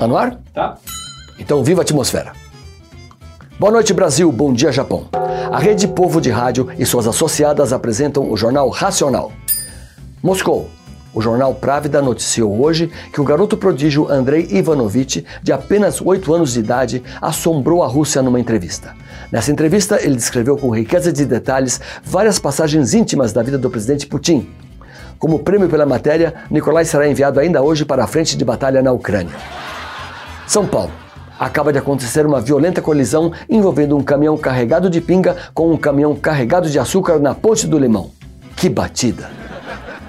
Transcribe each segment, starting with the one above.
Tá no ar? Tá. Então viva a atmosfera. Boa noite, Brasil. Bom dia, Japão. A Rede Povo de Rádio e suas associadas apresentam o jornal Racional. Moscou. O jornal Pravda noticiou hoje que o garoto prodígio Andrei Ivanovich, de apenas 8 anos de idade, assombrou a Rússia numa entrevista. Nessa entrevista, ele descreveu com riqueza de detalhes várias passagens íntimas da vida do presidente Putin. Como prêmio pela matéria, Nikolai será enviado ainda hoje para a frente de batalha na Ucrânia. São Paulo. Acaba de acontecer uma violenta colisão envolvendo um caminhão carregado de pinga com um caminhão carregado de açúcar na Ponte do Limão. Que batida!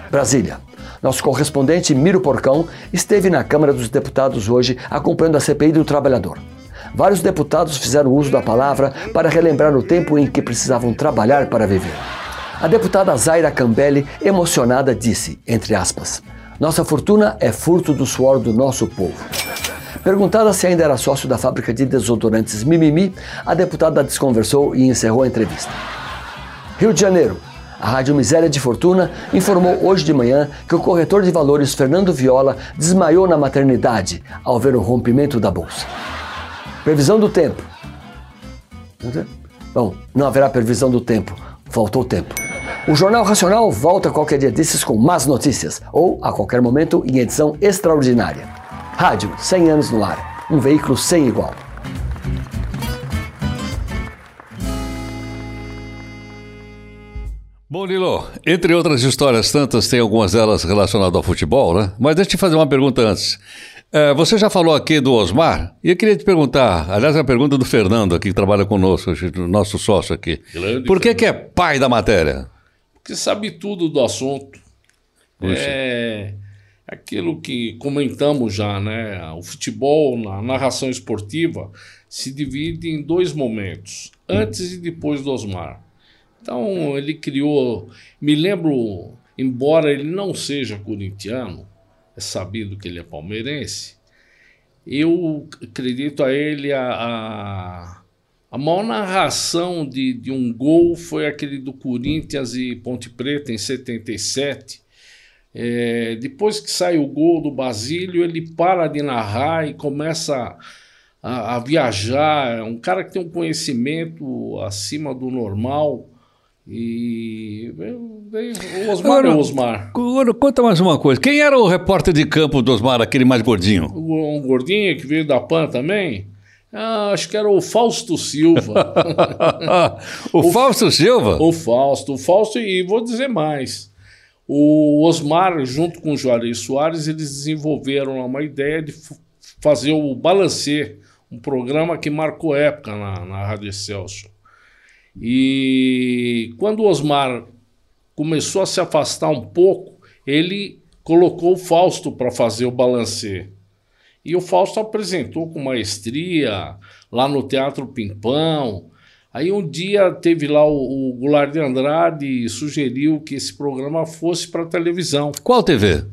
Brasília. Nosso correspondente Miro Porcão esteve na Câmara dos Deputados hoje acompanhando a CPI do Trabalhador. Vários deputados fizeram uso da palavra para relembrar o tempo em que precisavam trabalhar para viver. A deputada Zaira Cambelli, emocionada, disse, entre aspas, Nossa fortuna é furto do suor do nosso povo. Perguntada se ainda era sócio da fábrica de desodorantes Mimimi, a deputada desconversou e encerrou a entrevista. Rio de Janeiro. A Rádio Miséria de Fortuna informou hoje de manhã que o corretor de valores Fernando Viola desmaiou na maternidade ao ver o rompimento da bolsa. Previsão do tempo. Bom, não haverá previsão do tempo. Faltou tempo. O Jornal Racional volta qualquer dia desses com más notícias, ou a qualquer momento em edição extraordinária. Rádio, 100 anos no ar. Um veículo sem igual. Bom, Lilo, entre outras histórias tantas, tem algumas delas relacionadas ao futebol, né? Mas deixa eu te fazer uma pergunta antes. É, você já falou aqui do Osmar, e eu queria te perguntar, aliás, é a pergunta do Fernando aqui, que trabalha conosco, nosso sócio aqui. Grande Por que, que é pai da matéria? Porque sabe tudo do assunto. Puxa. É aquilo que comentamos já, né? O futebol, na narração esportiva, se divide em dois momentos, antes e depois do Osmar. Então, ele criou. Me lembro, embora ele não seja corintiano, é sabido que ele é palmeirense, eu acredito a ele a, a, a maior narração de, de um gol foi aquele do Corinthians e Ponte Preta em 77. É, depois que sai o gol do Basílio, ele para de narrar e começa a, a viajar. É um cara que tem um conhecimento acima do normal. E o Osmar Agora- é o Osmar. Agora, conta mais uma coisa. Quem era o repórter de campo do Osmar, aquele mais gordinho? O- Um gordinho que veio da PAN também. Ah, acho que era o Fausto Silva. o, Fausto Silva? o Fausto. O Fausto, e vou dizer mais. O Osmar, junto com o Juarez Soares, eles desenvolveram uma ideia de fazer o Balancê, um programa que marcou época na, na Rádio Excelsior. E quando o Osmar começou a se afastar um pouco, ele colocou o Fausto para fazer o Balancê. E o Fausto apresentou com maestria lá no Teatro Pimpão. Aí um dia teve lá o, o Goulart de Andrade e sugeriu que esse programa fosse para televisão. Qual TV?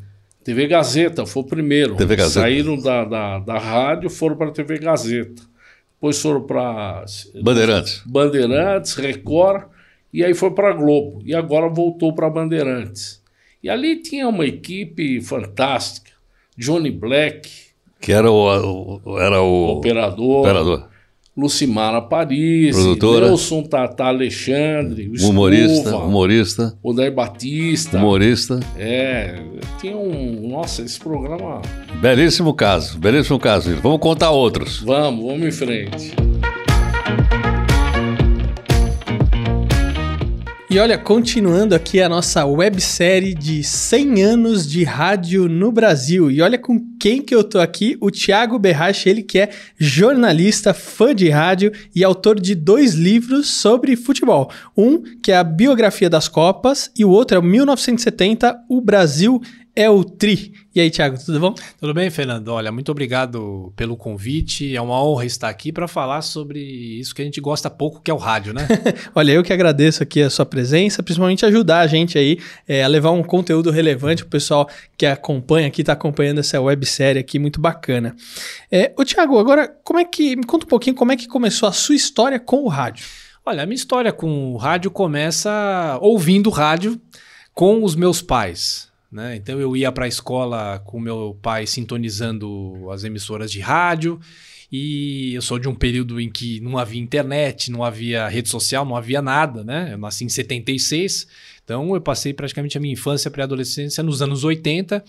TV Gazeta foi o primeiro. TV Gazeta. Saíram da, da, da rádio, foram para a TV Gazeta. Depois foram para Bandeirantes. Bandeirantes, Record, e aí foi para Globo. E agora voltou para Bandeirantes. E ali tinha uma equipe fantástica. Johnny Black, Que era o, o- era o operador, operador. Lucimara Paris, Produtora. Nelson Tata Alexandre, o Humorista, Escova, humorista, Odair Batista. humorista. É, tinha um. Nossa, esse programa. Belíssimo caso, belíssimo caso. Vamos contar outros. Vamos, vamos em frente. E olha, continuando aqui a nossa websérie de 100 anos de rádio no Brasil. E olha com quem que eu tô aqui, o Thiago Berrache, ele que é jornalista, fã de rádio e autor de dois livros sobre futebol. Um que é a biografia das Copas e o outro é o 1970, O Brasil é o Tri. E aí, Thiago, tudo bom? Tudo bem, Fernando? Olha, muito obrigado pelo convite. É uma honra estar aqui para falar sobre isso que a gente gosta pouco, que é o rádio, né? Olha, eu que agradeço aqui a sua presença, principalmente ajudar a gente aí é, a levar um conteúdo relevante pro pessoal que acompanha aqui, tá acompanhando essa websérie aqui, muito bacana. É, ô Thiago, agora, como é que. Me conta um pouquinho como é que começou a sua história com o rádio. Olha, a minha história com o rádio começa ouvindo rádio com os meus pais. Né? Então eu ia para a escola com meu pai sintonizando as emissoras de rádio. E eu sou de um período em que não havia internet, não havia rede social, não havia nada, né? Eu nasci em 76, então eu passei praticamente a minha infância, pré-adolescência nos anos 80.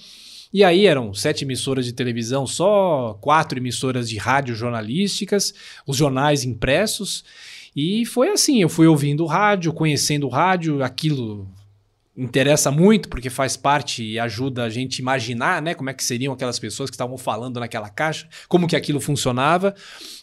E aí eram sete emissoras de televisão, só quatro emissoras de rádio jornalísticas, os jornais impressos. E foi assim, eu fui ouvindo rádio, conhecendo rádio, aquilo interessa muito porque faz parte e ajuda a gente imaginar, né, como é que seriam aquelas pessoas que estavam falando naquela caixa, como que aquilo funcionava.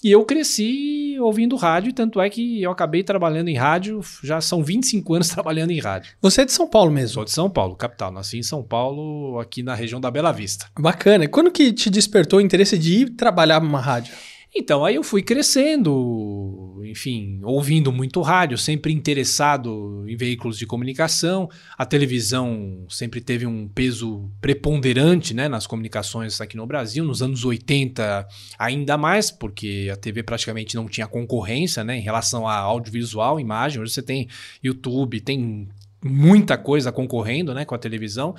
E eu cresci ouvindo rádio, tanto é que eu acabei trabalhando em rádio, já são 25 anos trabalhando em rádio. Você é de São Paulo mesmo? Sou de São Paulo, capital. Nasci em São Paulo, aqui na região da Bela Vista. Bacana. E quando que te despertou o interesse de ir trabalhar numa rádio? Então, aí eu fui crescendo, enfim, ouvindo muito rádio, sempre interessado em veículos de comunicação. A televisão sempre teve um peso preponderante né, nas comunicações aqui no Brasil. Nos anos 80, ainda mais, porque a TV praticamente não tinha concorrência né, em relação a audiovisual, imagem. Hoje você tem YouTube, tem muita coisa concorrendo né, com a televisão.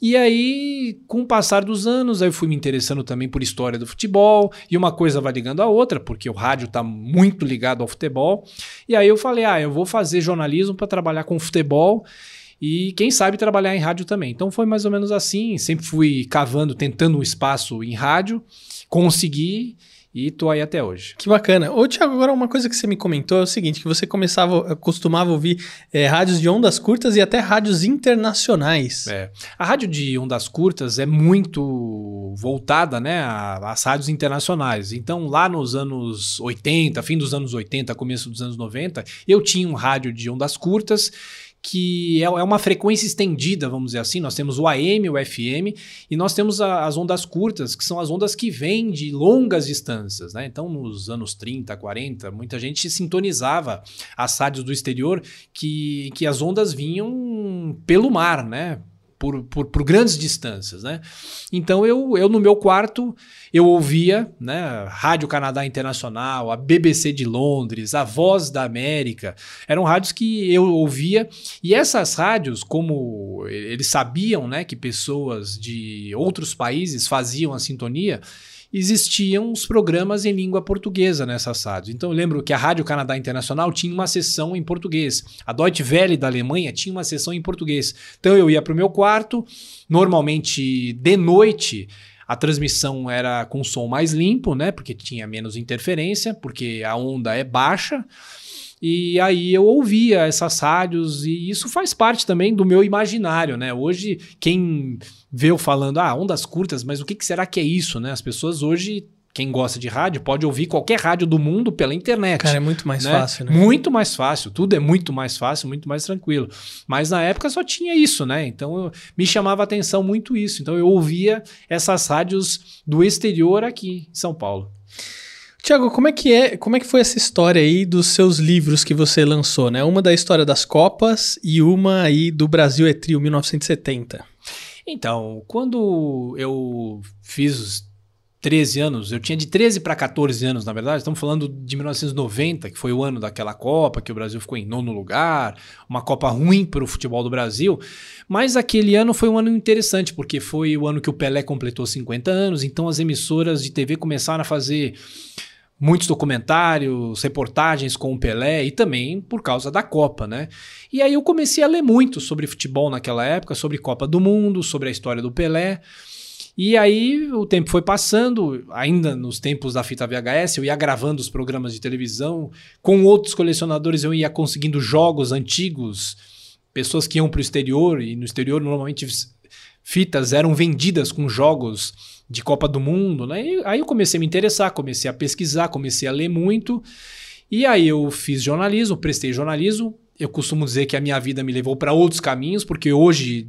E aí, com o passar dos anos, aí eu fui me interessando também por história do futebol, e uma coisa vai ligando à outra, porque o rádio está muito ligado ao futebol. E aí eu falei: ah, eu vou fazer jornalismo para trabalhar com futebol e quem sabe trabalhar em rádio também. Então foi mais ou menos assim, sempre fui cavando, tentando um espaço em rádio, consegui e tô aí até hoje. Que bacana. Ô, Thiago, agora uma coisa que você me comentou é o seguinte: que você começava, costumava ouvir é, rádios de ondas curtas e até rádios internacionais. É. A rádio de ondas curtas é muito voltada né, às rádios internacionais. Então, lá nos anos 80, fim dos anos 80, começo dos anos 90, eu tinha um rádio de ondas curtas que é, é uma frequência estendida, vamos dizer assim. Nós temos o AM, o FM, e nós temos a, as ondas curtas, que são as ondas que vêm de longas distâncias. Né? Então, nos anos 30, 40, muita gente sintonizava as rádios do exterior que, que as ondas vinham pelo mar, né? Por, por, por, grandes distâncias, né? Então eu, eu no meu quarto eu ouvia, né, Rádio Canadá Internacional, a BBC de Londres, a Voz da América, eram rádios que eu ouvia e essas rádios, como eles sabiam, né, que pessoas de outros países faziam a sintonia, existiam os programas em língua portuguesa nessas rádios. Então eu lembro que a Rádio Canadá Internacional tinha uma sessão em português. A Deutsche Welle da Alemanha tinha uma sessão em português. Então eu ia para o meu quarto, normalmente de noite, a transmissão era com som mais limpo, né? Porque tinha menos interferência, porque a onda é baixa. E aí eu ouvia essas rádios e isso faz parte também do meu imaginário, né? Hoje, quem vê eu falando, ah, ondas curtas, mas o que, que será que é isso, né? As pessoas hoje quem gosta de rádio pode ouvir qualquer rádio do mundo pela internet. Cara, é muito mais né? fácil, né? Muito mais fácil, tudo é muito mais fácil, muito mais tranquilo. Mas na época só tinha isso, né? Então eu, me chamava a atenção muito isso. Então eu ouvia essas rádios do exterior aqui em São Paulo. Tiago, como é que é, como é que foi essa história aí dos seus livros que você lançou, né? Uma da história das Copas e uma aí do Brasil é Trio 1970. Então, quando eu fiz os 13 anos, eu tinha de 13 para 14 anos, na verdade, estamos falando de 1990, que foi o ano daquela Copa, que o Brasil ficou em nono lugar, uma Copa ruim para o futebol do Brasil, mas aquele ano foi um ano interessante, porque foi o ano que o Pelé completou 50 anos, então as emissoras de TV começaram a fazer muitos documentários, reportagens com o Pelé e também por causa da Copa, né? E aí eu comecei a ler muito sobre futebol naquela época, sobre Copa do Mundo, sobre a história do Pelé. E aí o tempo foi passando, ainda nos tempos da fita VHS, eu ia gravando os programas de televisão, com outros colecionadores eu ia conseguindo jogos antigos, pessoas que iam para o exterior, e no exterior normalmente fitas eram vendidas com jogos de Copa do Mundo, né? E aí eu comecei a me interessar, comecei a pesquisar, comecei a ler muito. E aí eu fiz jornalismo, prestei jornalismo. Eu costumo dizer que a minha vida me levou para outros caminhos, porque hoje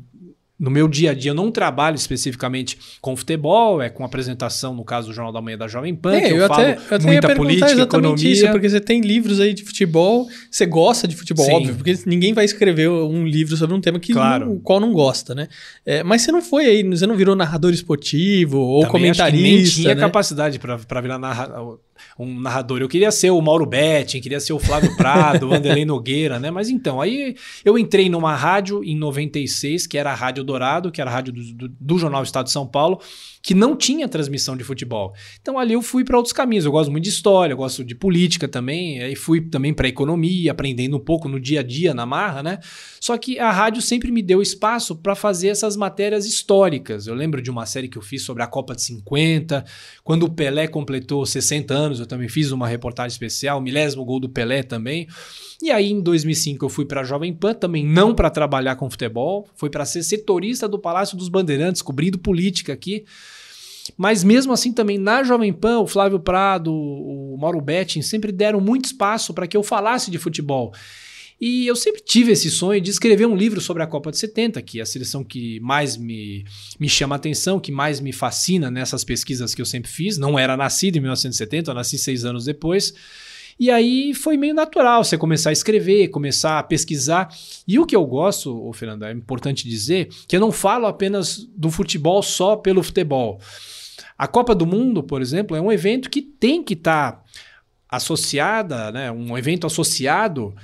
no meu dia a dia eu não trabalho especificamente com futebol, é com apresentação, no caso do Jornal da Manhã da Jovem Pan, é, eu, eu, falo até, eu muita política, economia. Isso, porque você tem livros aí de futebol, você gosta de futebol, Sim. óbvio, porque ninguém vai escrever um livro sobre um tema que claro. o qual não gosta, né? É, mas você não foi aí, você não virou narrador esportivo ou Também comentarista, acho que nem tinha né? capacidade para virar narrador um narrador. Eu queria ser o Mauro Betting, queria ser o Flávio Prado, o Vanderlei Nogueira, né? Mas então, aí eu entrei numa rádio em 96, que era a Rádio Dourado, que era a rádio do, do, do Jornal Estado de São Paulo, que não tinha transmissão de futebol. Então ali eu fui para outros caminhos. Eu gosto muito de história, eu gosto de política também, aí fui também para economia, aprendendo um pouco no dia a dia, na marra, né? Só que a rádio sempre me deu espaço para fazer essas matérias históricas. Eu lembro de uma série que eu fiz sobre a Copa de 50, quando o Pelé completou 60 anos, eu também fiz uma reportagem especial, milésimo gol do Pelé também. E aí em 2005 eu fui para a Jovem Pan, também não para trabalhar com futebol, foi para ser setorista do Palácio dos Bandeirantes, cobrindo política aqui. Mas mesmo assim também na Jovem Pan, o Flávio Prado, o Mauro Betting sempre deram muito espaço para que eu falasse de futebol. E eu sempre tive esse sonho de escrever um livro sobre a Copa de 70, que é a seleção que mais me, me chama a atenção, que mais me fascina nessas pesquisas que eu sempre fiz. Não era nascido em 1970, eu nasci seis anos depois. E aí foi meio natural você começar a escrever, começar a pesquisar. E o que eu gosto, ô Fernando, é importante dizer que eu não falo apenas do futebol só pelo futebol. A Copa do Mundo, por exemplo, é um evento que tem que estar tá associada, né, um evento associado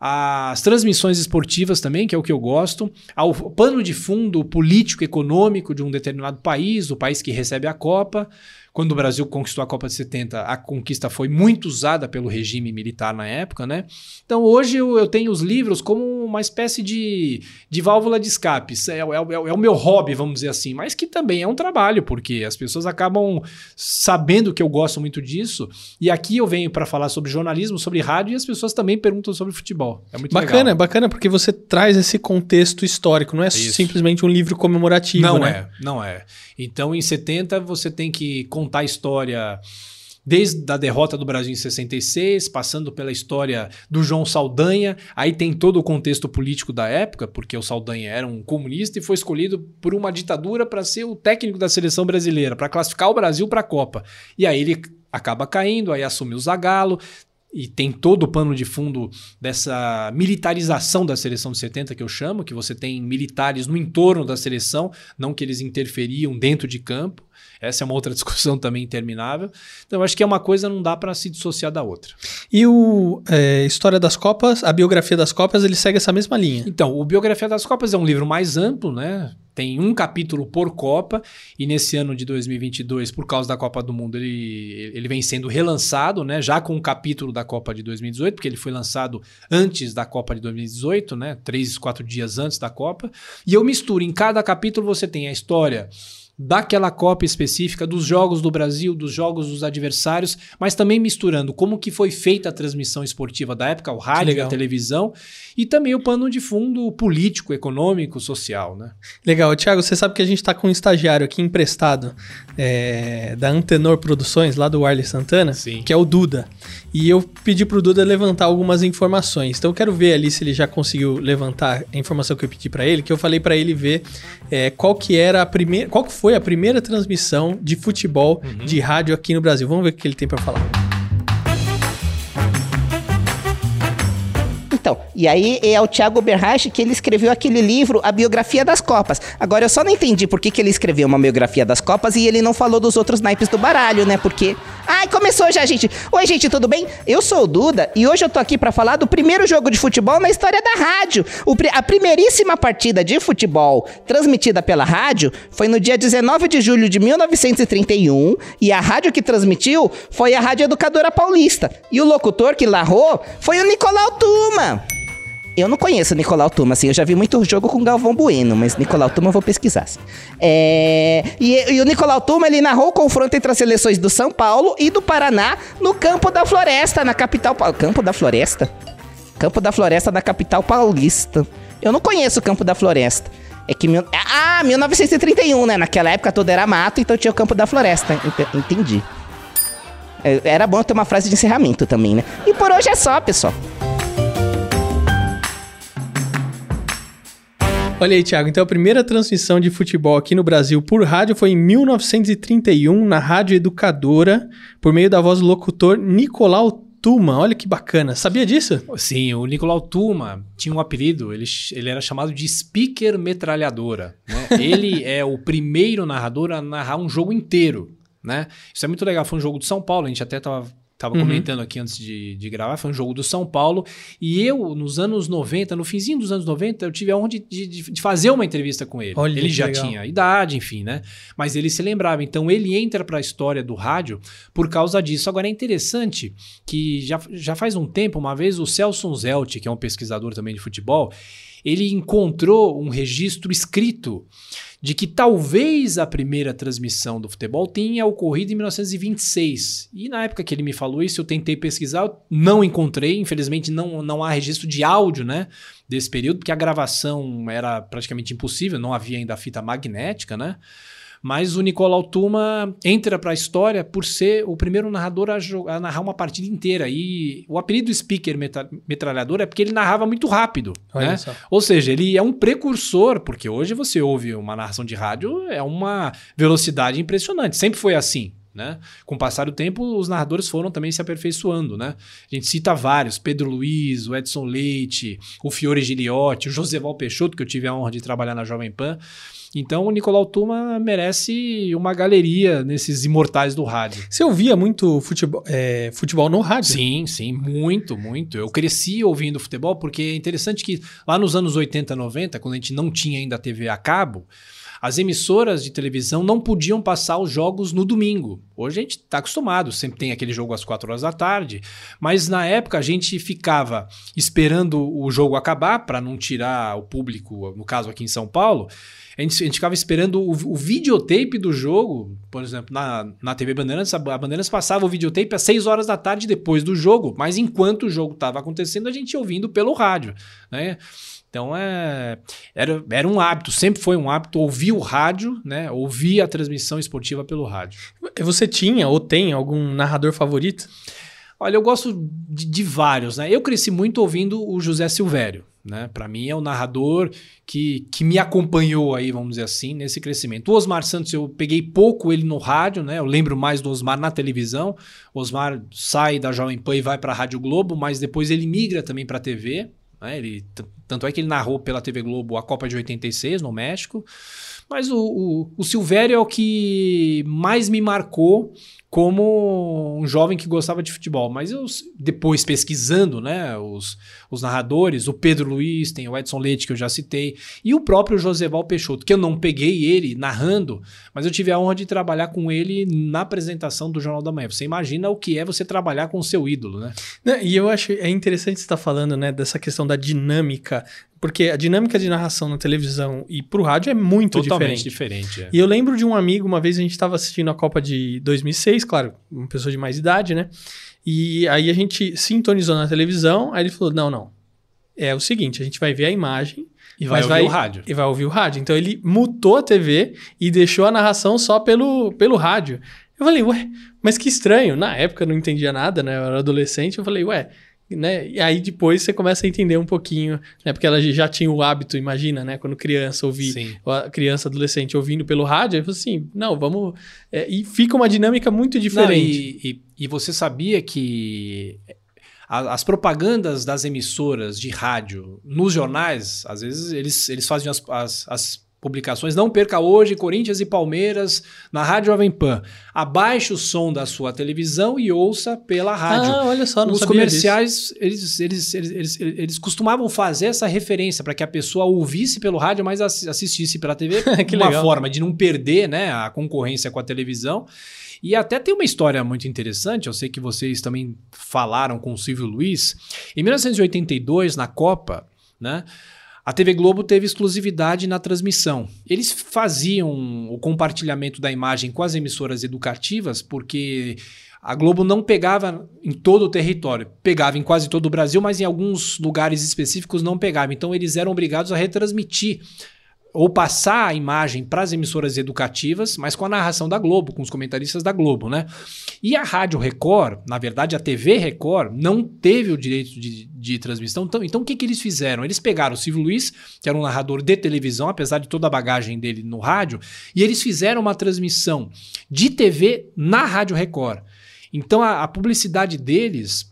às transmissões esportivas também, que é o que eu gosto, ao pano de fundo político econômico de um determinado país, o país que recebe a Copa. Quando o Brasil conquistou a Copa de 70, a conquista foi muito usada pelo regime militar na época, né? Então hoje eu, eu tenho os livros como uma espécie de, de válvula de escape. É, é, é, é, o meu hobby, vamos dizer assim, mas que também é um trabalho, porque as pessoas acabam sabendo que eu gosto muito disso. E aqui eu venho para falar sobre jornalismo, sobre rádio, e as pessoas também perguntam sobre futebol. É muito bacana, legal. bacana, porque você traz esse contexto histórico, não é Isso. simplesmente um livro comemorativo. Não né? é, não é. Então em 70 você tem que contar a história desde a derrota do Brasil em 66, passando pela história do João Saldanha, aí tem todo o contexto político da época, porque o Saldanha era um comunista e foi escolhido por uma ditadura para ser o técnico da seleção brasileira, para classificar o Brasil para a Copa. E aí ele acaba caindo, aí assume o Zagallo, e tem todo o pano de fundo dessa militarização da seleção de 70 que eu chamo, que você tem militares no entorno da seleção, não que eles interferiam dentro de campo. Essa é uma outra discussão também interminável. Então, eu acho que é uma coisa não dá para se dissociar da outra. E o é, História das Copas, a biografia das Copas, ele segue essa mesma linha? Então, o Biografia das Copas é um livro mais amplo, né? Tem um capítulo por Copa, e nesse ano de 2022, por causa da Copa do Mundo, ele, ele vem sendo relançado, né? Já com um capítulo da Copa de 2018, porque ele foi lançado antes da Copa de 2018, né? Três, quatro dias antes da Copa. E eu misturo, em cada capítulo você tem a história daquela Copa específica, dos jogos do Brasil, dos jogos dos adversários, mas também misturando como que foi feita a transmissão esportiva da época, o rádio, a televisão, e também o pano de fundo político, econômico, social, né? Legal. Tiago, você sabe que a gente está com um estagiário aqui emprestado é, da Antenor Produções, lá do Arley Santana, Sim. que é o Duda. E eu pedi pro Duda levantar algumas informações. Então eu quero ver ali se ele já conseguiu levantar a informação que eu pedi para ele, que eu falei para ele ver é, qual que era a primeira, qual que foi a primeira transmissão de futebol uhum. de rádio aqui no Brasil. Vamos ver o que ele tem para falar. Então, e aí é o Thiago Berrache que ele escreveu aquele livro, A Biografia das Copas. Agora, eu só não entendi por que, que ele escreveu uma biografia das Copas e ele não falou dos outros naipes do baralho, né? Porque. Ai, começou já, gente. Oi, gente, tudo bem? Eu sou o Duda e hoje eu tô aqui para falar do primeiro jogo de futebol na história da rádio. O, a primeiríssima partida de futebol transmitida pela rádio foi no dia 19 de julho de 1931 e a rádio que transmitiu foi a Rádio Educadora Paulista. E o locutor que narrou foi o Nicolau Tuma. Eu não conheço Nicolau Tuma, assim, eu já vi muito jogo com Galvão Bueno, mas Nicolau Tuma eu vou pesquisar. Assim. É... E, e, o Nicolau Tuma, ele narrou o confronto entre as seleções do São Paulo e do Paraná no Campo da Floresta, na capital... Campo da Floresta? Campo da Floresta da capital paulista. Eu não conheço o Campo da Floresta. É que... Mil... Ah, 1931, né? Naquela época todo era mato, então tinha o Campo da Floresta. Entendi. É, era bom ter uma frase de encerramento também, né? E por hoje é só, pessoal. Olha aí, Thiago. Então, a primeira transmissão de futebol aqui no Brasil por rádio foi em 1931, na Rádio Educadora, por meio da voz do locutor Nicolau Tuma. Olha que bacana. Sabia disso? Sim, o Nicolau Tuma tinha um apelido, ele, ele era chamado de Speaker Metralhadora. Né? ele é o primeiro narrador a narrar um jogo inteiro. Né? Isso é muito legal. Foi um jogo de São Paulo, a gente até estava Tava Uhum. comentando aqui antes de, de gravar, foi um jogo do São Paulo. E eu, nos anos 90, no finzinho dos anos 90, eu tive a honra de, de- de fazer uma entrevista com ele. Olha ele já legal. tinha idade, enfim, né? Mas ele se lembrava. Então ele entra para a história do rádio por causa disso. Agora é interessante que já, já faz um tempo, uma vez, o Celso Zelt, que é um pesquisador também de futebol, ele encontrou um registro escrito de que talvez a primeira transmissão do futebol tenha ocorrido em 1926. E na época que ele me falou isso, eu tentei pesquisar, não encontrei, infelizmente não, não há registro de áudio, né, desse período, porque a gravação era praticamente impossível, não havia ainda a fita magnética, né? Mas o Nicolau Tuma entra para a história por ser o primeiro narrador a, jo- a narrar uma partida inteira. E o apelido speaker metralhador é porque ele narrava muito rápido. Né? Ou seja, ele é um precursor, porque hoje você ouve uma narração de rádio, é uma velocidade impressionante. Sempre foi assim. Né? Com o passar do tempo, os narradores foram também se aperfeiçoando. Né? A gente cita vários: Pedro Luiz, o Edson Leite, o Fiore Giliotti, o Joseval Peixoto, que eu tive a honra de trabalhar na Jovem Pan. Então, o Nicolau Tuma merece uma galeria nesses imortais do rádio. Você ouvia muito futebol, é, futebol no rádio? Sim, sim, muito, muito. Eu cresci ouvindo futebol porque é interessante que lá nos anos 80, 90, quando a gente não tinha ainda TV a cabo, as emissoras de televisão não podiam passar os jogos no domingo. Hoje a gente está acostumado, sempre tem aquele jogo às 4 horas da tarde, mas na época a gente ficava esperando o jogo acabar para não tirar o público, no caso aqui em São Paulo. A gente, a gente ficava esperando o, o videotape do jogo, por exemplo, na, na TV Bandeirantes, a, Bandeirantes passava o videotape às 6 horas da tarde depois do jogo, mas enquanto o jogo estava acontecendo, a gente ia ouvindo pelo rádio, né? Então é, era, era um hábito, sempre foi um hábito ouvir o rádio, né? Ouvir a transmissão esportiva pelo rádio. Você tinha ou tem algum narrador favorito? Olha, eu gosto de, de vários, né? Eu cresci muito ouvindo o José Silvério, né? Para mim é o narrador que, que me acompanhou aí, vamos dizer assim, nesse crescimento. O Osmar Santos, eu peguei pouco ele no rádio, né? Eu lembro mais do Osmar na televisão. O Osmar sai da Jovem Pan e vai para a Rádio Globo, mas depois ele migra também para a TV. Né? Ele, tanto é que ele narrou pela TV Globo a Copa de 86 no México. Mas o, o, o Silvério é o que mais me marcou como um jovem que gostava de futebol. Mas eu, depois pesquisando, né, os, os narradores, o Pedro Luiz, tem o Edson Leite, que eu já citei, e o próprio Joseval Peixoto, que eu não peguei ele narrando, mas eu tive a honra de trabalhar com ele na apresentação do Jornal da Manhã. Você imagina o que é você trabalhar com o seu ídolo, né? E eu acho é interessante você estar falando, né, dessa questão da dinâmica, porque a dinâmica de narração na televisão e pro rádio é muito Totalmente diferente. diferente. é. E eu lembro de um amigo, uma vez a gente estava assistindo a Copa de 2006, claro, uma pessoa de mais idade, né? E aí a gente sintonizou na televisão, aí ele falou: não, não. É o seguinte, a gente vai ver a imagem. E vai ouvir o rádio. E vai ouvir o rádio. Então ele mutou a TV e deixou a narração só pelo, pelo rádio. Eu falei, ué, mas que estranho. Na época eu não entendia nada, né? Eu era adolescente. Eu falei, ué, né? E aí depois você começa a entender um pouquinho, né? Porque ela já tinha o hábito, imagina, né? Quando criança ouvir, criança, adolescente ouvindo pelo rádio, falei assim, não, vamos. é, e fica uma dinâmica muito Não, diferente. e, e- e você sabia que a- as propagandas das emissoras de rádio nos jornais, às vezes eles, eles fazem as, as- as publicações. Não perca hoje Corinthians e Palmeiras na Rádio Jovem Pan. Abaixe o som da sua televisão e ouça pela rádio. Ah, olha só, não Os comerciais, eles, eles, eles, eles, costumavam fazer essa referência para que a pessoa ouvisse pelo rádio, mas assi- assistisse pela TV. Que uma forma de não perder né, a concorrência com a televisão. E até tem uma história muito interessante, eu sei que vocês também falaram com o Silvio Luiz. Em 1982, na Copa, né? A TV Globo teve exclusividade na transmissão. Eles faziam o compartilhamento da imagem com as emissoras educativas, porque a Globo não pegava em todo o território. Pegava em quase todo o Brasil, mas em alguns lugares específicos não pegava. Então eles eram obrigados a retransmitir ou passar a imagem para as emissoras educativas, mas com a narração da Globo, com os comentaristas da Globo, né? E a Rádio Record, na verdade a TV Record, não teve o direito de, de transmissão. Então, então o que, que eles fizeram? Eles pegaram o Silvio Luiz, que era um narrador de televisão, apesar de toda a bagagem dele no rádio, e eles fizeram uma transmissão de TV na Rádio Record. Então a, a publicidade deles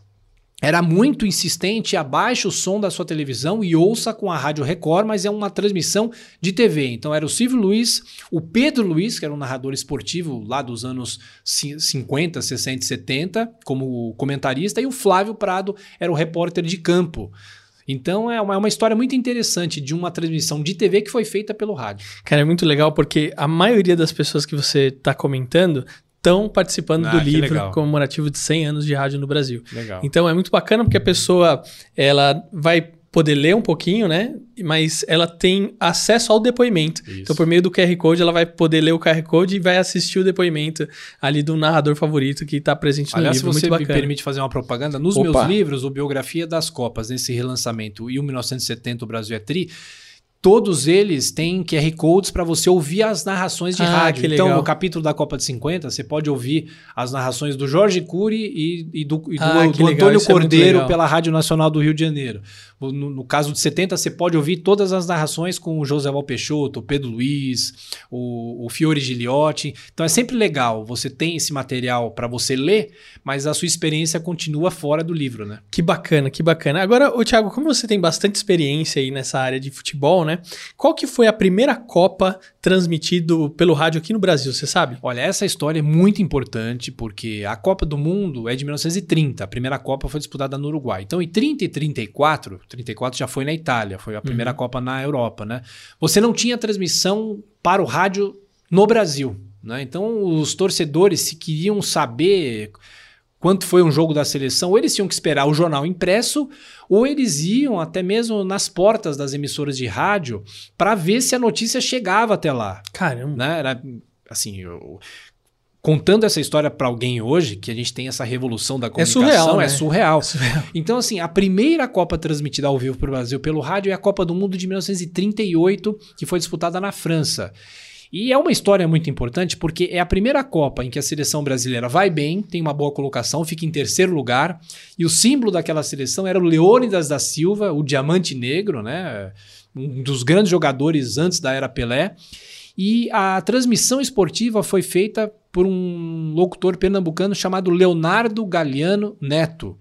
era muito insistente, abaixe o som da sua televisão e ouça com a Rádio Record, mas é uma transmissão de TV. Então era o Silvio Luiz, o Pedro Luiz, que era um narrador esportivo lá dos anos 50, 60 e 70, como comentarista, e o Flávio Prado era o repórter de campo. Então é uma, é uma história muito interessante de uma transmissão de TV que foi feita pelo rádio. Cara, é muito legal porque a maioria das pessoas que você está comentando estão participando Ah, do livro legal. comemorativo de 100 anos de rádio no Brasil. Legal. Então é muito bacana porque a pessoa ela vai poder ler um pouquinho, né? Mas ela tem acesso ao depoimento. Isso. Então por meio do QR Code ela vai poder ler o QR Code e vai assistir o depoimento ali do narrador favorito que está presente no Aliás, se livro. você muito me bacana. permite fazer uma propaganda, nos Opa. meus livros, o Biografia das Copas, nesse relançamento e o 1970 o Brasil é Tri, todos eles têm QR Codes para você ouvir as narrações de Ah, rádio. que Então, no capítulo da Copa de 50, você pode ouvir as narrações do Jorge Cury e, e do, e do- Ah, do Antônio isso é Cordeiro legal. pela Rádio Nacional do Rio de Janeiro. No, no caso de 70, você pode ouvir todas as narrações com o José Val Peixoto, o Pedro Luiz, o, o Fiore Giliotti. Então é sempre legal. Você tem esse material para você ler, mas a sua experiência continua fora do livro, né? Que bacana, que bacana. Agora, ô Thiago, como você tem bastante experiência aí nessa área de futebol, né? Qual que foi a primeira Copa transmitido pelo rádio aqui no Brasil, você sabe? Olha, essa história é muito importante porque a Copa do Mundo é de 1930. A primeira Copa foi disputada no Uruguai. Então, em 30 e 34, 34 já foi na Itália, foi a primeira Copa na Europa, né? Você não tinha transmissão para o rádio no Brasil, né? Então, os torcedores, se queriam saber quanto foi um jogo da seleção, ou eles tinham que esperar o jornal impresso, ou eles iam até mesmo nas portas das emissoras de rádio para ver se a notícia chegava até lá Caramba. né? Era assim, eu- contando essa história para alguém hoje, que a gente tem essa revolução da comunicação, surreal, né? é surreal. É surreal. Então, assim, a primeira Copa transmitida ao vivo para o Brasil pelo rádio é a Copa do Mundo de 1938, que foi disputada na França. E é uma história muito importante porque é a primeira Copa em que a seleção brasileira vai bem, tem uma boa colocação, fica em terceiro lugar. E o símbolo daquela seleção era o Leônidas da Silva, o Diamante Negro, né? Um dos grandes jogadores antes da era Pelé. E a transmissão esportiva foi feita por um locutor pernambucano chamado Leonardo Galiano Neto.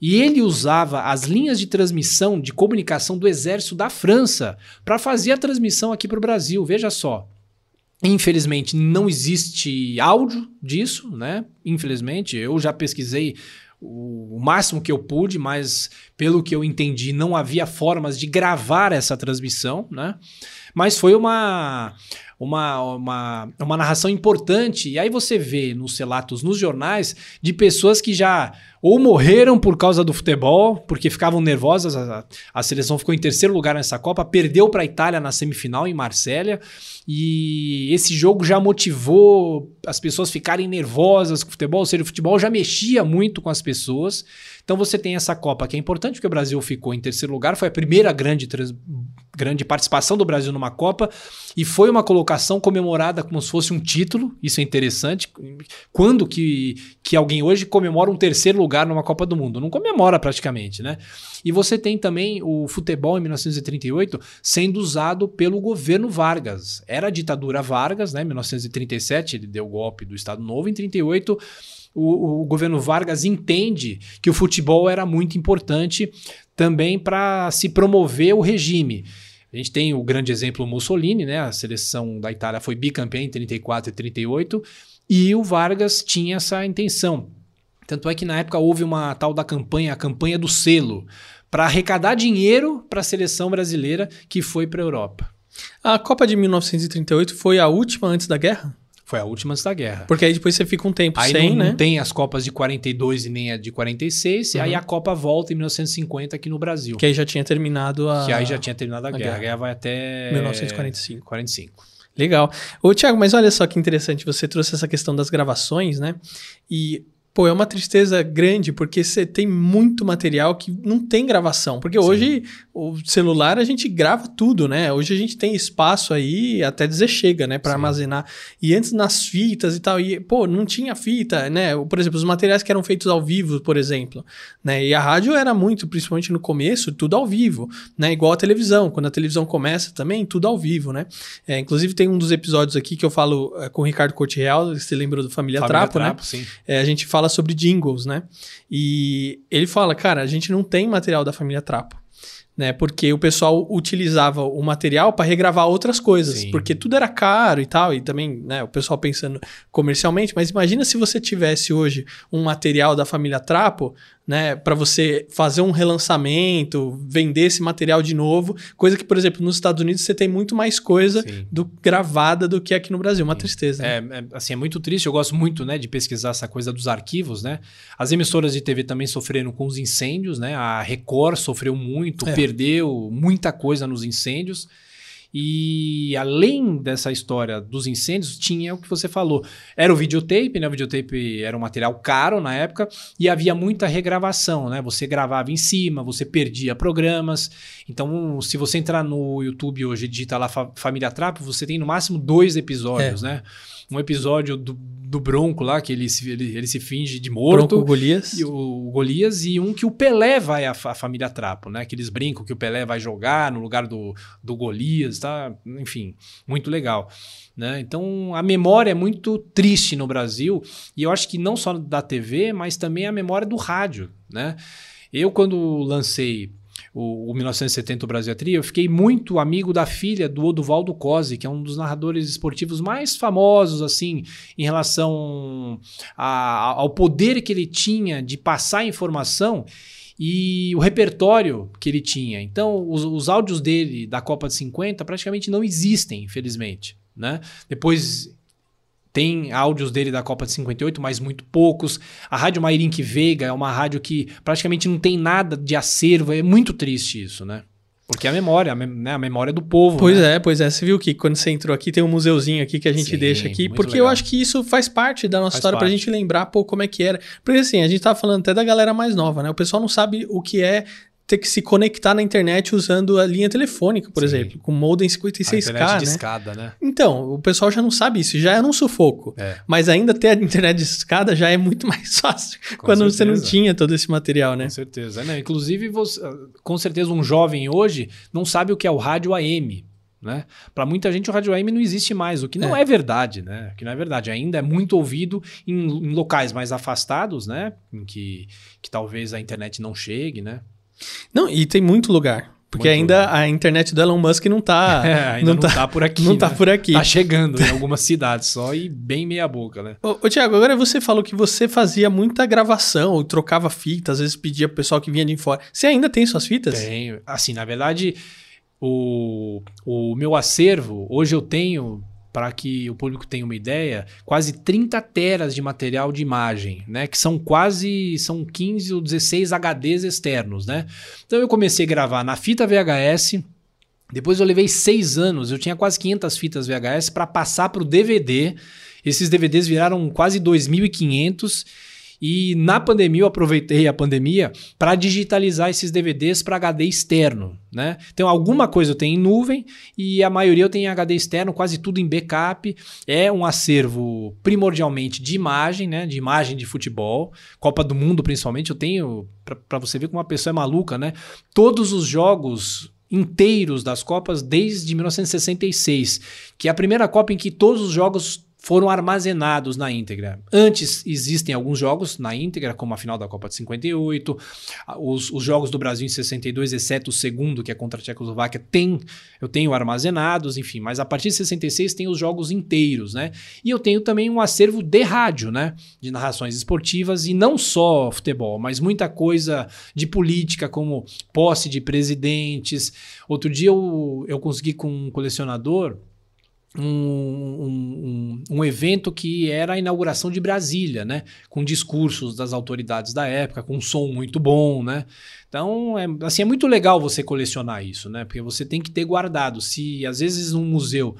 E ele usava as linhas de transmissão de comunicação do Exército da França para fazer a transmissão aqui para o Brasil. Veja só. Infelizmente não existe áudio disso, né? Infelizmente, eu já pesquisei o máximo que eu pude, mas pelo que eu entendi, não havia formas de gravar essa transmissão, né? Mas foi uma, uma, uma, uma narração importante. E aí você vê nos relatos, nos jornais, de pessoas que já ou morreram por causa do futebol, porque ficavam nervosas. A, a seleção ficou em terceiro lugar nessa Copa, perdeu para a Itália na semifinal em Marsella. E esse jogo já motivou as pessoas ficarem nervosas com o futebol, ou seja, o futebol já mexia muito com as pessoas. Então você tem essa Copa que é importante, porque o Brasil ficou em terceiro lugar, foi a primeira grande, trans- grande participação do Brasil numa Copa, e foi uma colocação comemorada como se fosse um título, isso é interessante. Quando que, que alguém hoje comemora um terceiro lugar numa Copa do Mundo? Não comemora praticamente, né? E você tem também o futebol em 1938 sendo usado pelo governo Vargas. Era a ditadura Vargas, né? Em 1937 ele deu o golpe do Estado Novo, em 38 o, o governo Vargas entende que o futebol era muito importante também para se promover o regime. A gente tem o grande exemplo Mussolini, né? A seleção da Itália foi bicampeã em 34 e 38 e o Vargas tinha essa intenção. Tanto é que na época houve uma tal da campanha, a campanha do selo, para arrecadar dinheiro para a seleção brasileira que foi para a Europa. A Copa de 1938 foi a última antes da guerra? Foi a última antes da guerra. Porque aí depois você fica um tempo Aí sem, não, né? não tem as Copas de 42 e nem a de 46, e aí Uhum. a Copa volta em 1950 aqui no Brasil. Que aí já tinha terminado a. Que aí já tinha terminado a, a guerra. guerra. A guerra vai até 1945. 45. Legal. Ô, Thiago, mas olha só que interessante, você trouxe essa questão das gravações, né? E, pô, é uma tristeza grande, porque você tem muito material que não tem gravação. Porque hoje, o celular, a gente grava tudo, né? Hoje a gente tem espaço aí, até dizer chega, né? Sim. armazenar. E antes nas fitas e tal, e, pô, não tinha fita, né? Por exemplo, os materiais que eram feitos ao vivo, por exemplo, né? E a rádio era muito, principalmente no começo, tudo ao vivo, né? Igual a televisão. Quando a televisão começa também, tudo ao vivo, né? É, inclusive tem um dos episódios aqui que eu falo é, com o Ricardo Corte Real, você lembrou do Família, Família Trapo, né? sim. É, a gente fala fala sobre jingles, né? E ele fala, cara, a gente não tem material da família Trapo. Né, porque o pessoal utilizava o material para regravar outras coisas, Sim. porque tudo era caro e tal, e também, né, o pessoal pensando comercialmente, mas imagina se você tivesse hoje um material da família Trapo, né, para você fazer um relançamento, vender esse material de novo, coisa que, por exemplo, nos Estados Unidos você tem muito mais coisa Sim. do gravada do que aqui no Brasil, uma tristeza. né? É, é, assim, é muito triste. Eu gosto muito, né, de pesquisar essa coisa dos arquivos, né? As emissoras de TV também sofreram com os incêndios, né? A Record sofreu muito, É. perdeu muita coisa nos incêndios. E além dessa história dos incêndios, tinha o que você falou. Era o videotape, né? O videotape era um material caro na época e havia muita regravação, né? Você gravava em cima, você perdia programas. Então, se você entrar no YouTube hoje e digitar lá Fa- Família Trapo, você tem no máximo dois episódios, né? Um episódio do, do Bronco lá, que ele se, ele, ele se finge de morto. Bronco Golias. E o Golias e um que o Pelé vai à fa- família Trapo, né? Que eles brincam que o Pelé vai jogar no lugar do, do Golias, tá? Enfim, muito legal. Né? Então a memória é muito triste no Brasil e eu acho que não só da TV, mas também a memória do rádio, né? Eu quando lancei o, o 1970 o Brasil é Tri, eu fiquei muito amigo da filha do Oduvaldo Cosi, que é um dos narradores esportivos mais famosos, assim, em relação a- ao poder que ele tinha de passar informação e o repertório que ele tinha. Então, os, os áudios dele da Copa de 50 praticamente não existem, infelizmente. Né? Depois tem áudios dele da Copa de 58, mas muito poucos. A Rádio Mairink Veiga é uma rádio que praticamente não tem nada de acervo. É muito triste isso, né? Porque a memória, a, mem- né, a memória do povo. Pois né? é, pois é. Você viu que quando você entrou aqui tem um museuzinho aqui que a gente Sim, deixa aqui, porque eu legal. acho que isso faz parte da nossa Faz história pra parte. gente lembrar, pô, como é que era. Porque assim, a gente tava falando até da galera mais nova, né? O pessoal não sabe o que é ter que se conectar na internet usando a linha telefônica, por Sim. exemplo, com modem A 56K, internet né? de escada, né? Então, o pessoal já não sabe isso, já era um sufoco. É. Mas ainda ter a internet de escada já é muito mais fácil Com quando você não certeza. tinha todo esse material, né? Com certeza. Não, inclusive, você- com certeza, um jovem hoje não sabe o que é o rádio AM. Né? Para muita gente o rádio AM não existe mais, o que não é, verdade, né? O que não é verdade. Ainda é muito ouvido em, em locais mais afastados, né? Em que, que talvez a internet não chegue, né? Não, e tem muito lugar. Porque Muito ainda lugar. a internet do Elon Musk não tá. É, ainda não, tá, por aqui. Não tá né? por aqui. Tá chegando em algumas cidades só e bem meia boca, né? Ô, ô Tiago, agora você falou que você fazia muita gravação, ou trocava fita, às vezes pedia pro pessoal que vinha de fora. Você ainda tem suas fitas? Tenho. Assim, na verdade, o, o meu acervo, hoje eu tenho, para que o público tenha uma ideia, quase 30 teras de material de imagem, né? Que são quase, são 15 ou 16 HDs externos, né? Então eu comecei a gravar na fita VHS, depois eu levei seis anos, eu tinha quase 500 fitas VHS para passar para o DVD. Esses DVDs viraram quase 2.500 e na pandemia eu aproveitei a pandemia para digitalizar esses DVDs para HD externo, né? Então alguma coisa eu tenho em nuvem e a maioria eu tenho em HD externo, quase tudo em backup. É um acervo primordialmente de imagem, né? De imagem de futebol, Copa do Mundo principalmente. Eu tenho para você ver como uma pessoa é maluca, né? Todos os jogos inteiros das Copas desde 1966, que é a primeira Copa em que todos os jogos foram armazenados na íntegra. Antes existem alguns jogos na íntegra, como a final da Copa de 58, os, os jogos do Brasil em 62, exceto o segundo, que é contra a Tchecoslováquia, tem, eu tenho armazenados, enfim, mas a partir de 66 tem os jogos inteiros, né? E eu tenho também um acervo de rádio, né? De narrações esportivas e não só futebol, mas muita coisa de política, como posse de presidentes. Outro dia eu, eu consegui com um colecionador um, um, um, evento que era a inauguração de Brasília, né? Com discursos das autoridades da época, com um som muito bom, né? Então, é, assim, é muito legal você colecionar isso, né? Porque você tem que ter guardado. Se às vezes um museu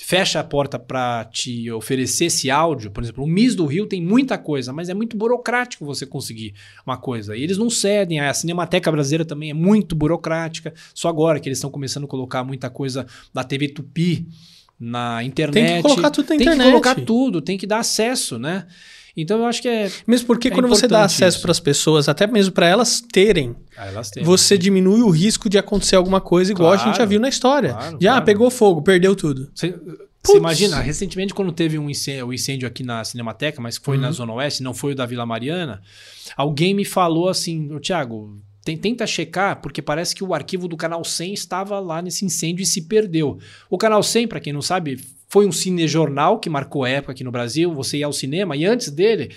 fecha a porta para te oferecer esse áudio, por exemplo, o MIS do Rio tem muita coisa, mas é muito burocrático você conseguir uma coisa. E eles não cedem, a Cinemateca Brasileira também é muito burocrática. Só agora que eles estão começando a colocar muita coisa da TV Tupi na internet. Tem que colocar tudo na tem internet. que colocar tudo, tem que dar acesso, né? Então eu acho que é. Mesmo porque É quando você dá acesso para as pessoas, até mesmo para elas terem, Ah, elas têm, você diminui o risco de acontecer alguma coisa igual a gente já Claro, viu na história. claro, já claro. pegou fogo, perdeu tudo. Você- imagina, recentemente, quando teve um incêndio, o incêndio aqui na Cinemateca, mas foi Uhum. na Zona Oeste, não foi o da Vila Mariana, alguém me falou assim, tem- tenta checar, porque parece que o arquivo do Canal 100 estava lá nesse incêndio e se perdeu. O Canal 100, para quem não sabe, foi um cinejornal que marcou época aqui no Brasil, você ia ao cinema, e antes dele,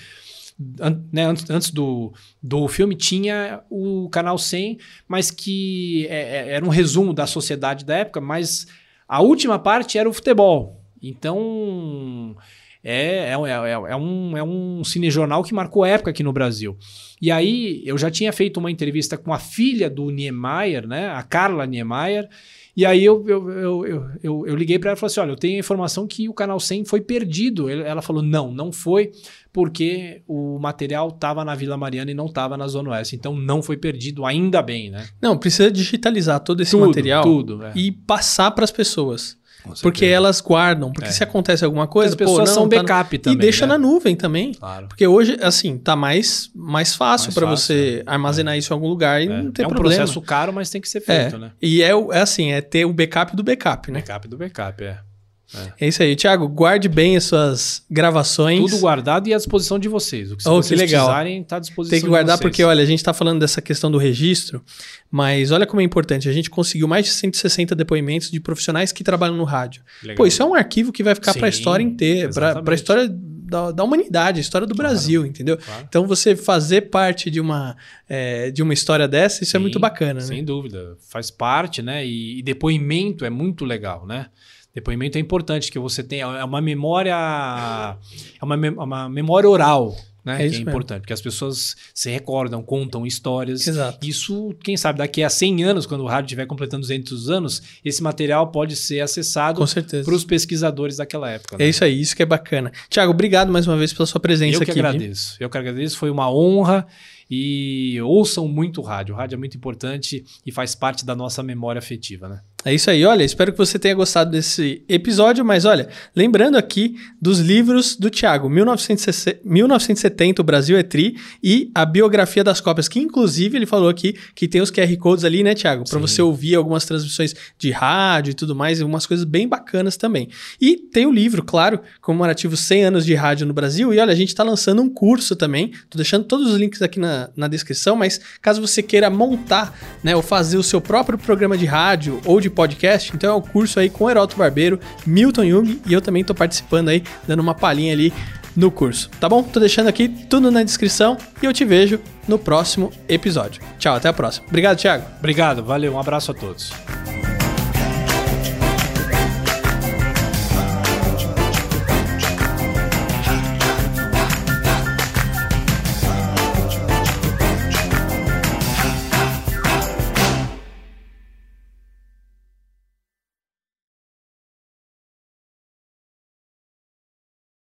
an- né, antes, antes do, do filme, tinha o Canal 100, mas que é- é- era um resumo da sociedade da época, mas a última parte era o futebol. Então, é, é, é, é um, é um cinejornal que marcou época aqui no Brasil. E aí, eu já tinha feito uma entrevista com a filha do Niemeyer, né, a Carla Niemeyer, e aí eu, eu, eu, eu, eu, liguei para ela e falei assim, olha, eu tenho a informação que o Canal 100 foi perdido. Ela falou, não, não foi, porque o material estava na Vila Mariana e não estava na Zona Oeste. Então, não foi perdido, ainda bem, né? Não, precisa digitalizar todo esse Tudo, material tudo, é. e passar para as pessoas. Porque elas guardam. Porque É. se acontece alguma coisa, as pessoas pô, não, são tá no- backup E também, deixa né? na nuvem também. Claro. Porque hoje, assim, tá mais, mais fácil para você armazenar isso em algum lugar e É, não tem é um problema. processo caro, mas tem que ser é. feito, né? E é, é assim, é ter o backup do backup, né? Backup do backup, é. É isso aí. Tiago, guarde bem as suas gravações. Tudo guardado e à disposição de vocês. O que, Oh, que vocês legal. precisarem, está à disposição Tem que guardar porque, olha, a gente tá falando dessa questão do registro, mas olha como é importante. A gente conseguiu mais de 160 depoimentos de profissionais que trabalham no rádio. Legal. Pô, isso é um arquivo que vai ficar para a história inteira, para a história da, da humanidade, a história do Brasil, entendeu? Claro. Então você fazer parte de uma, é, de uma história dessa, isso é Sim, muito bacana, né? Sem dúvida. Faz parte, né? E, e depoimento é muito legal, né? Depoimento é importante, que você tem. É uma memória. É uma, mem- uma memória oral. Né, É que é mesmo. importante, porque as pessoas se recordam, contam histórias. Exato. Isso, quem sabe, daqui a 100 anos, quando o rádio estiver completando 200 anos, esse material pode ser acessado para os pesquisadores daquela época. né? É isso aí, isso que é bacana. Tiago, obrigado mais uma vez pela sua presença Eu que aqui. viu? agradeço. Eu que agradeço. Foi uma honra. E ouçam muito o rádio. O rádio é muito importante e faz parte da nossa memória afetiva, né? É isso aí, olha, espero que você tenha gostado desse episódio, mas olha, lembrando aqui dos livros do Tiago, 1960 1970, O Brasil é Tri, e a biografia das cópias, que inclusive ele falou aqui que tem os QR Codes ali, né, Tiago? Para você ouvir algumas transmissões de rádio e tudo mais, e umas coisas bem bacanas também. E tem o livro, claro, comemorativo 100 anos de rádio no Brasil, e olha, a gente está lançando um curso também, tô deixando todos os links aqui na, na descrição, mas caso você queira montar, né, ou fazer o seu próprio programa de rádio ou de podcast, então é o curso aí com Heroto Barbeiro, Milton Jung, e eu também tô participando aí, dando uma palhinha ali no curso, tá bom? Tô deixando aqui tudo na descrição e eu te vejo no próximo episódio. Tchau, até a próxima. Obrigado, Thiago. Obrigado, valeu, um abraço a todos.